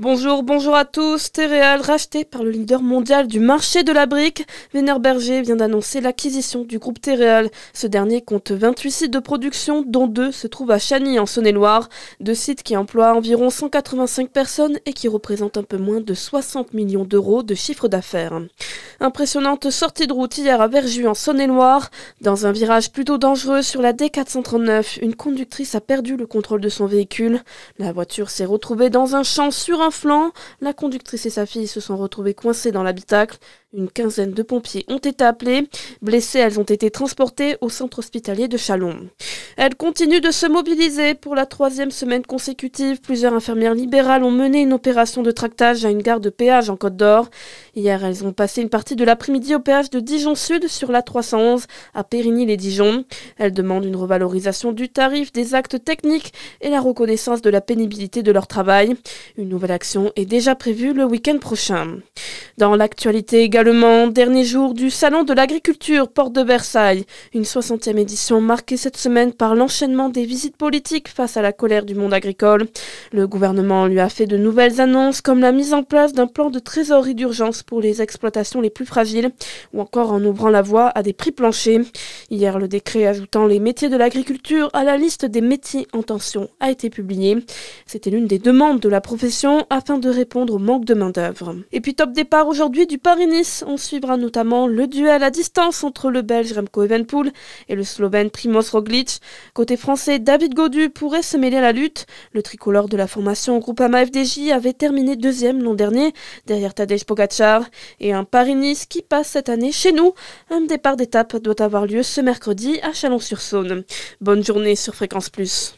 Bonjour, bonjour à tous. Téréal, racheté par le leader mondial du marché de la brique, Berger vient d'annoncer l'acquisition du groupe Téréal. Ce dernier compte 28 sites de production, dont deux se trouvent à Chagny en Saône-et-Loire. Deux sites qui emploient environ 185 personnes et qui représentent un peu moins de 60 millions d'euros de chiffre d'affaires. Impressionnante sortie de route hier à Verjus en Saône-et-Loire. Dans un virage plutôt dangereux sur la D439, une conductrice a perdu le contrôle de son véhicule. La voiture s'est retrouvée dans un champ sur un flanc, la conductrice et sa fille se sont retrouvées coincées dans l'habitacle. Une quinzaine de pompiers ont été appelés. Blessées, elles ont été transportées au centre hospitalier de Chalon. Elles continuent de se mobiliser pour la troisième semaine consécutive. Plusieurs infirmières libérales ont mené une opération de tractage à une gare de péage en Côte d'Or. Hier, elles ont passé une partie de l'après-midi au péage de Dijon Sud sur la 311 à Périgny-les-Dijon. Elles demandent une revalorisation du tarif des actes techniques et la reconnaissance de la pénibilité de leur travail. Une nouvelle action est déjà prévue le week-end prochain. Dans l'actualité également, dernier jour du Salon de l'agriculture Porte de Versailles, une 60e édition marquée cette semaine par l'enchaînement des visites politiques face à la colère du monde agricole. Le gouvernement lui a fait de nouvelles annonces comme la mise en place d'un plan de trésorerie d'urgence pour les exploitations les plus fragiles ou encore en ouvrant la voie à des prix planchers. Hier, le décret ajoutant les métiers de l'agriculture à la liste des métiers en tension a été publié. C'était l'une des demandes de la profession afin de répondre au manque de main-d'œuvre. Et puis top aujourd'hui du Paris-Nice. On suivra notamment le duel à distance entre le Belge Remco Evenpool et le Slovène Primoz Roglic. Côté français, David Godu pourrait se mêler à la lutte. Le tricolore de la formation Groupama FDJ avait terminé deuxième l'an dernier, derrière Tadej Pogacar. Et un Paris-Nice qui passe cette année chez nous. Un départ d'étape doit avoir lieu ce mercredi à Chalon-sur-Saône. Bonne journée sur Fréquence Plus.